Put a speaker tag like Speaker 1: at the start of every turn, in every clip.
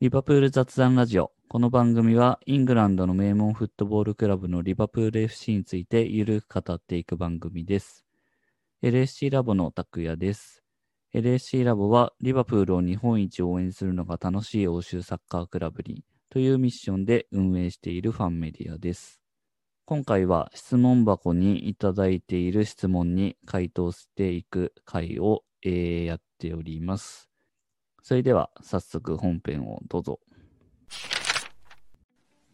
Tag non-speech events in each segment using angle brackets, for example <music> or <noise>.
Speaker 1: リバプール雑談ラジオ。この番組はイングランドの名門フットボールクラブのリバプール FC についてゆるく語っていく番組です。LSC ラボの拓也です。LSC ラボはリバプールを日本一応援するのが楽しい欧州サッカークラブにというミッションで運営しているファンメディアです。今回は質問箱にいただいている質問に回答していく回を、えーやっております。それでは早速本編をどうぞ。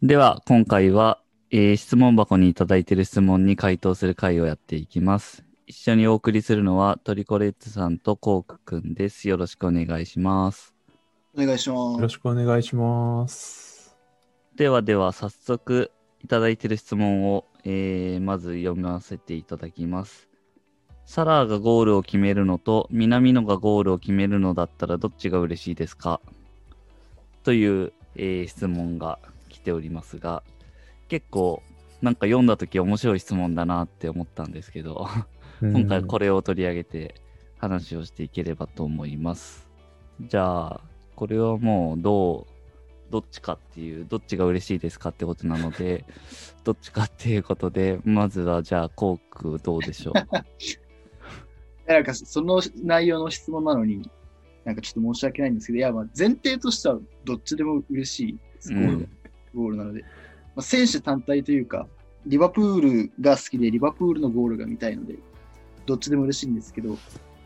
Speaker 1: では今回は、えー質問箱にいただいている質問に回答する回をやっていきます。一緒にお送りするのはトリコレッツさんとコークくんです。よろしくお願いします。
Speaker 2: お願いします。
Speaker 3: よろしくお願いします。
Speaker 1: ではでは早速いただいている質問を、えーまず読ませていただきます。サラーがゴールを決めるのと南野がゴールを決めるのだったらどっちが嬉しいですか？という、えー質問が来ておりますが結構なんか読んだ時面白い質問だなって思ったんですけど今回こ
Speaker 3: れ。
Speaker 1: れを取り上げて話をしていければと思います。じゃあ、これはもうどう、どっちかっていう、どっちが嬉しいですかってことなので、どっちかっていうことで、まずはじゃあ、コークどうでしょう？<laughs>
Speaker 2: なんかその内容の質問なのに、なんかちょっと申し訳ないんですけど、いや、まあ前提としてはどっちでも嬉しいです、ゴール,、
Speaker 1: うん
Speaker 2: ゴールなので。まあ、選手単体というか、リバプールが好きで、リバプールのゴールが見たいので、どっちでも嬉しいんですけど、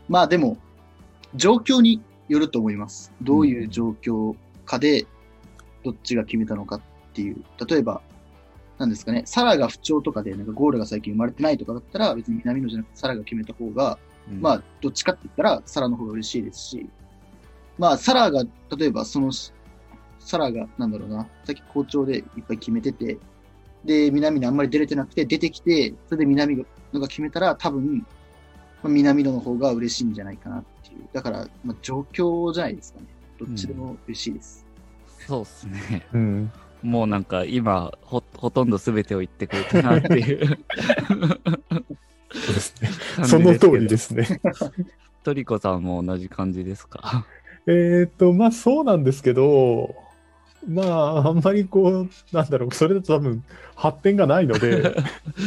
Speaker 2: まあでも、状況によると思います。どういう状況かで、どっちが決めたのかっていう。例えば、なんですかね、サラが不調とかで、なんかゴールが最近生まれてないとかだったら、別に南野じゃなくてサラが決めた方が、まあ、どっちかって言ったら、サラの方が嬉しいですし、まあ、サラが、例えば、その、サラが、なんだろうな、さっき好調でいっぱい決めてて、で、南野あんまり出れてなくて、出てきて、それで南野が決めたら、多分、まあ、南野の方が嬉しいんじゃないかなっていう。だから、まあ、状況じゃないですかね。どっちでも嬉しいです。
Speaker 1: そうっすね。
Speaker 3: うん。
Speaker 1: もうなんか今、ほ、ほとんど全てを言ってくれたなっていう
Speaker 3: そうですね。
Speaker 1: 感じ
Speaker 3: その通りですね。<laughs>
Speaker 1: トリコさんも同じ感じですか？
Speaker 3: えっと、まあそうなんですけど、まああんまりこう、なんだろう、それだと多分発展がないので、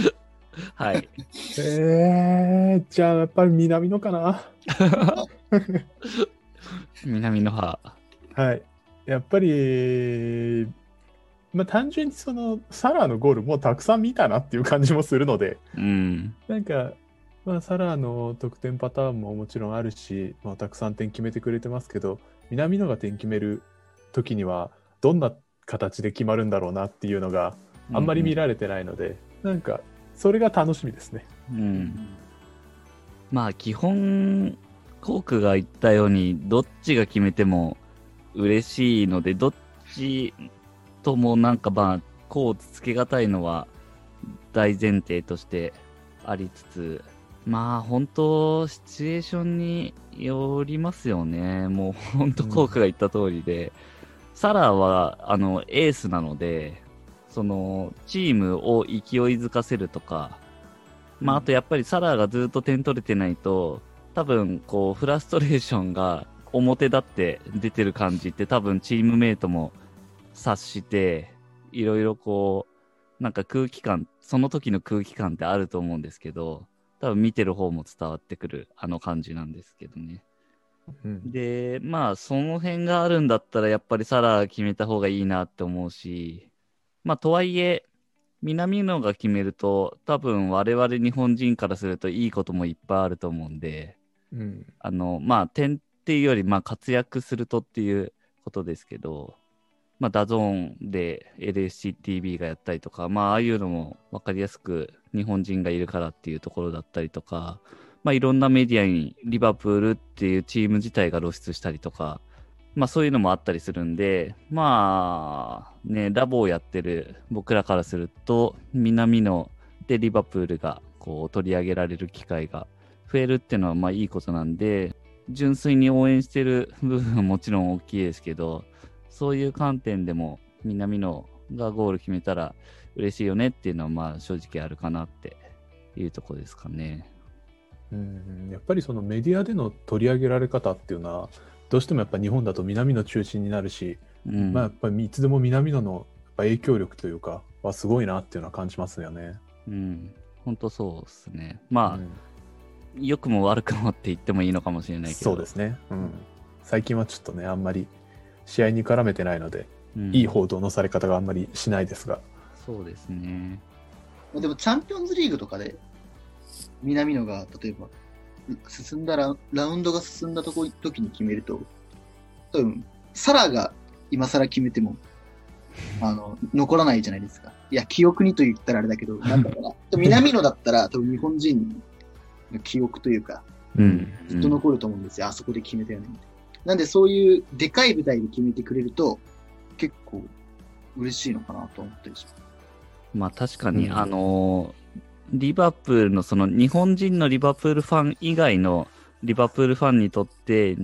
Speaker 3: <laughs>
Speaker 1: はい。
Speaker 3: えー、じゃあやっぱり南野かな？
Speaker 1: 南の派。
Speaker 3: はい。やっぱり、まあ単純にそのサラーのゴールもたくさん見たなっていう感じもするので、
Speaker 1: うん。
Speaker 3: なんか、まあ、サラーの得点パターンももちろんあるし、まあ、たくさん点決めてくれてますけど、南野が点決める時には、どんな形で決まるんだろうなっていうのがあんまり見られてないので、なんか、それが楽しみですね。
Speaker 1: うん。まあ基本、コークが言ったように、どっちが決めても嬉しいので、どっちともなんかまあ、こうつけがたいのは大前提としてありつつ、まあ本当、シチュエーションによりますよね。もう本当、コークが言った通りで、サラはあのエースなので、そのチームを勢いづかせるとか、まあ、あとやっぱりサラーがずっと点取れてないと、多分こうフラストレーションが表立って出てる感じって多分チームメイトも察して、いろいろこう、なんか空気感、その時の空気感ってあると思うんですけど、多分見てる方も伝わってくるあの感じなんですけどね。
Speaker 3: うん
Speaker 1: で、まあ、その辺があるんだったら、やっぱりサラ決めた方がいいなって思うし、まあ、とはいえ、南野が決めると、多分我々日本人からするといいこともいっぱいあると思うんで、
Speaker 3: うん
Speaker 1: あの、まあ、点っていうより、まあ、活躍するとっていうことですけど、まあ、 DAZN で LFCTV がやったりとか、まあ、ああいうのも分かりやすく日本人がいるからっていうところだったりとか、まあ、いろんなメディアにリバプールっていうチーム自体が露出したりとか、まあ、そういうのもあったりするんで、まあ、ね、ラボをやってる僕らからすると、南のでリバプールがこう取り上げられる機会が増えるっていうのはまあいいことなんで、純粋に応援してる部分はもちろん大きいですけど、そういう観点でも南野がゴール決めたら嬉しいよねっていうのはまあ正直あるかなっていうところですかね。
Speaker 3: うんやっぱりそのメディアでの取り上げられ方っていうのはどうしてもやっぱ日本だと南の中心になるし
Speaker 1: うん。
Speaker 3: まあやっぱりいつでも南野のやっぱ影響力というかはすごいなっていうのは感じますよね。
Speaker 1: うん。本当そうですね。まあ、
Speaker 3: うん
Speaker 1: 良くも悪くもって言ってもいいのかもしれないけど。
Speaker 3: そうですね、うん。最近はちょっとねあんまり試合に絡めてないので、
Speaker 1: うん
Speaker 3: いい報道のされ方があんまりしないですが。
Speaker 1: そうですね。
Speaker 2: でもチャンピオンズリーグとかで、南野が例えば、進んだら、ラウンドが進んだとこ時に決めると、多分、サラが今更決めても、あの、残らないじゃないですか。いや、記憶にと言ったらあれだけど、なんだろうな。<laughs> 南野だったら、多分日本人の記憶というか、
Speaker 1: うん。
Speaker 2: ずっと残ると思うんですよ。あそこで決めたよね。みたいななんでそういうでかい舞台で決めてくれると、結構嬉しいのかなと思ったりします。
Speaker 1: まあ確かに、
Speaker 3: うん
Speaker 1: あのーリバプールのその日本人のリバプールファン以外のリバプールファンにとって、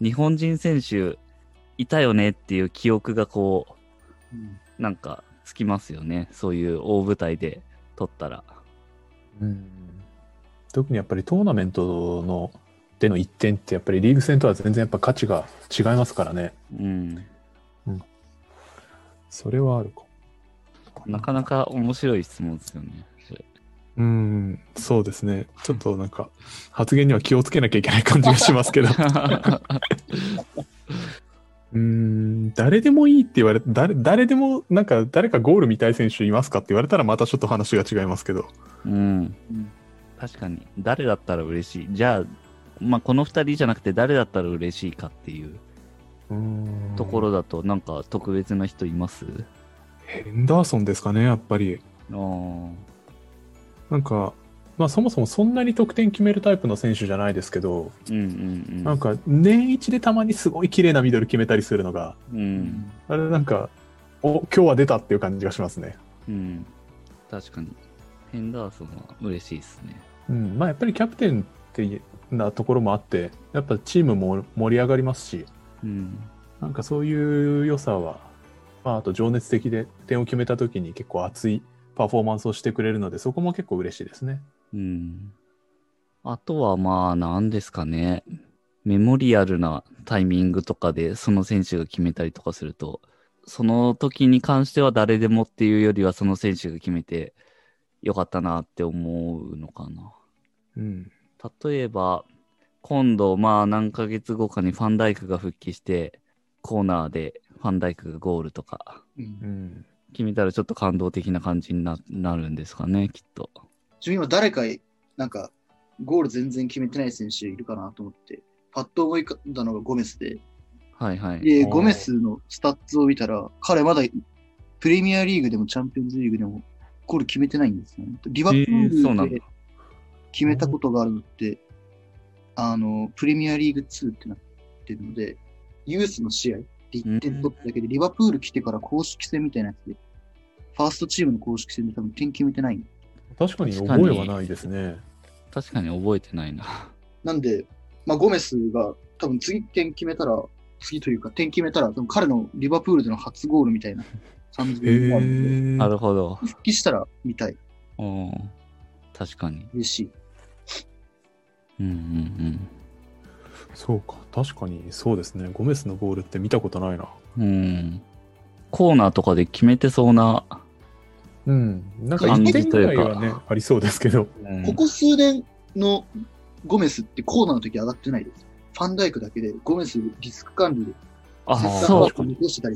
Speaker 1: 日本人選手いたよねっていう記憶がこ
Speaker 2: うん
Speaker 1: う、なんかつきますよね。そういう大舞台で取ったら。
Speaker 3: うん特にやっぱりトーナメントのでの1点ってやっぱりリーグ戦とは全然やっぱ価値が違いますからね。
Speaker 1: うん。
Speaker 3: それはあるか。
Speaker 1: なかなか面白い質問ですよね。
Speaker 3: うん、そうですね。ちょっとなんか発言には気をつけなきゃいけない感じがしますけど。<laughs> うん、誰でもいいって言われて、誰、誰でもなんか誰かゴール見たい選手いますかって言われたらまたちょっと話が違いますけど。
Speaker 1: うん。
Speaker 2: うん
Speaker 1: 確かに。誰だったら嬉しい。じゃあ、まあこの二人じゃなくて誰だったら嬉しいかっていう
Speaker 3: うん
Speaker 1: ところだと、なんか特別な人います？
Speaker 3: ヘンダーソンですかね、やっぱり。
Speaker 1: あー
Speaker 3: なんか、まあそもそもそんなに得点決めるタイプの選手じゃないですけど、
Speaker 1: うんうんうん。
Speaker 3: なんか年一でたまにすごい綺麗なミドル決めたりするのが、
Speaker 1: うん。
Speaker 3: あれなんか、お、今日は出たっていう感じがしますね。
Speaker 1: うん。確かに。ヘンダーソンは嬉しいですね。
Speaker 3: うん。まあやっぱりキャプテンってなところもあって、やっぱチームも盛り上がりますし、
Speaker 1: うん。
Speaker 3: なんかそういう良さは、まああと情熱的で点を決めた時に結構熱いパフォーマンスをしてくれるので、そこも結構嬉しいですね。
Speaker 1: うん。あとはまあ、何ですかね。メモリアルなタイミングとかでその選手が決めたりとかすると、その時に関しては誰でもっていうよりはその選手が決めてよかったなって思うのかな。
Speaker 3: うん。
Speaker 1: 例えば、今度、まあ何ヶ月後かにファンダイクが復帰して、コーナーでファンダイクがゴールとか
Speaker 2: うん
Speaker 3: うん。
Speaker 1: 決めたらちょっと感動的な感じにななるんですかね、きっと。
Speaker 2: 自分今誰か、なんか、ゴール全然決めてない選手いるかなと思って、パッと思い浮かんだのがゴメスで、
Speaker 1: はいはい。
Speaker 2: で、ゴメスのスタッツを見たら、彼まだプレミアリーグでもチャンピオンズリーグでもゴール決めてないんですね。リバプ
Speaker 1: えーそうなんだ
Speaker 2: ールで決めたことがあるのって、あの、プレミアリーグ2ってなってるので、ユースの試合で1点取っただけで、リバプール来てから公式戦みたいなやつで、ファーストチームの公式戦で多分点決めてない。
Speaker 3: 確かに覚えはないですね。
Speaker 1: 確かに覚えてないな。
Speaker 2: なんで、まあ、ゴメスが多分次点決めたら、次というか点決めたら、多分彼のリバプールでの初ゴールみたいな感じなるので、
Speaker 3: え。
Speaker 1: なるほど。
Speaker 2: 復帰したら見たい。
Speaker 1: うん。確かに。
Speaker 2: 嬉しい。
Speaker 1: うんうん
Speaker 3: そうか。確かにそうですね。ゴメスのゴールって見たことないな。
Speaker 1: うん。うん。コーナーとかで決めてそうな。
Speaker 3: うん。なんか
Speaker 1: 感
Speaker 3: 1点
Speaker 1: じというか
Speaker 3: ぐらいはね、ありそうですけど。
Speaker 1: うん
Speaker 2: ここ数年のゴメスってコーナーの時上がってないです。ファンダイクだけで、ゴメスリスク管理で、
Speaker 1: あ、そう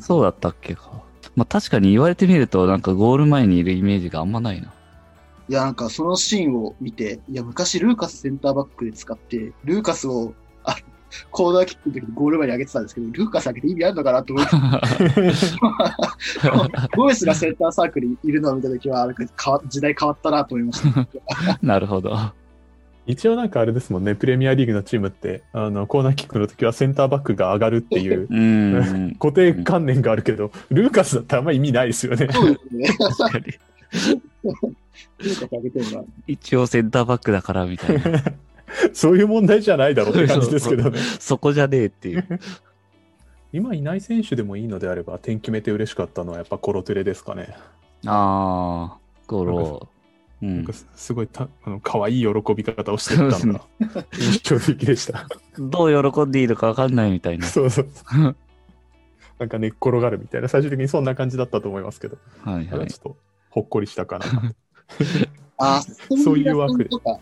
Speaker 1: そうだったっけか。まあ確かに言われてみると、なんかゴール前にいるイメージがあんまないな。
Speaker 2: いや、なんかそのシーンを見て、いや、昔ルーカスセンターバックで使って、ルーカスを、あコーナーキックの時にゴール前に上げてたんですけど、ルーカス上げて意味あるのかなと思って、<laughs> ゴメスがセンターサークルにいるのを見た時は、なんか変わ時代変わったなと思いました。<laughs>
Speaker 1: なるほど。
Speaker 3: 一応なんかあれですもんね、プレミアリーグのチームって、あの、コーナーキックの時はセンターバックが上がるっていう <laughs>
Speaker 1: うん。
Speaker 3: 固定観念があるけど、ルーカスだったらあんま意味ないですよね。
Speaker 2: そうですね。
Speaker 1: 一応センターバックだからみたいな。<laughs>
Speaker 3: そういう問題じゃないだろうって感じですけどね。
Speaker 1: そこじゃねえっていう。<laughs>
Speaker 3: 今いない選手でもいいのであれば、点決めて嬉しかったのはやっぱコロトゥレですかね。
Speaker 1: ああ、ゴロ。うん
Speaker 3: なんか。すすごいたあの可愛い喜び方をしてたのが <laughs> 印象的でした。
Speaker 1: どう喜んでいいのかわかんないみたいな。
Speaker 3: そうそう。なんか寝っ転がるみたいな、最終的にそんな感じだったと思いますけど、
Speaker 1: はいはい
Speaker 3: ち。ょっとほっこりしたかな。
Speaker 2: あ、<laughs>
Speaker 3: そういう枠
Speaker 2: とか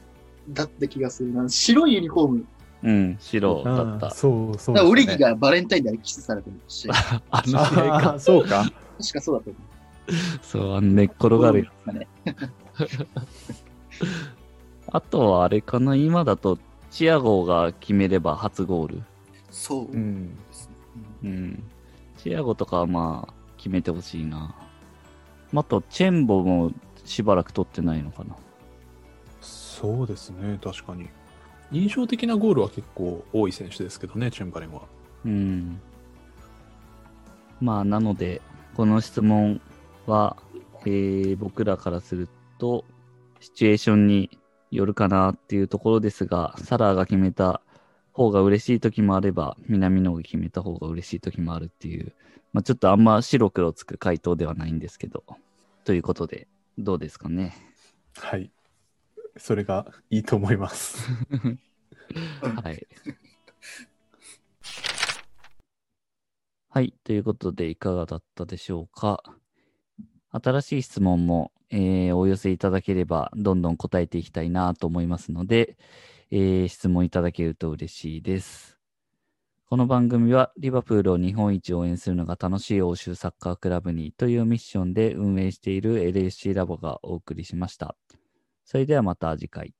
Speaker 2: だった気がするな。白いユニフォーム。
Speaker 1: うん、白だった。
Speaker 3: そうそう
Speaker 2: だからオリギがバレンタインでキスされてるし、確 <laughs>
Speaker 1: あの試合
Speaker 3: あ
Speaker 1: か。
Speaker 3: ーそうか。
Speaker 2: かそうだと思う。
Speaker 1: そう、あの寝っ転がるやつ。
Speaker 2: ね。<laughs>
Speaker 1: あとはあれかな、今だと、チアゴが決めれば初ゴール。
Speaker 2: そう
Speaker 3: う
Speaker 2: うん
Speaker 3: ん。
Speaker 1: うん。チアゴとかはまあ、決めてほしいな。あと、チェンボもしばらく取ってないのかな。
Speaker 3: そうですね、確かに。印象的なゴールは結構多い選手ですけどね、チェンバレンは。
Speaker 1: うん。まあ、なので、この質問は、えー僕らからすると、シチュエーションによるかなっていうところですが、サラーが決めた方が嬉しい時もあれば、南野が決めた方が嬉しい時もあるっていう、まあ、ちょっとあんま白黒つく回答ではないんですけど、ということで、どうですかね。
Speaker 3: はい。それがいいと思います。<laughs>
Speaker 1: はい。はい。ということで、いかがだったでしょうか。新しい質問も、えーお寄せいただければ、どんどん答えていきたいなと思いますので、えー質問いただけると嬉しいです。この番組は、リバプールを日本一応援するのが楽しい欧州サッカークラブにというミッションで運営している LSC ラボがお送りしました。それではまた次回。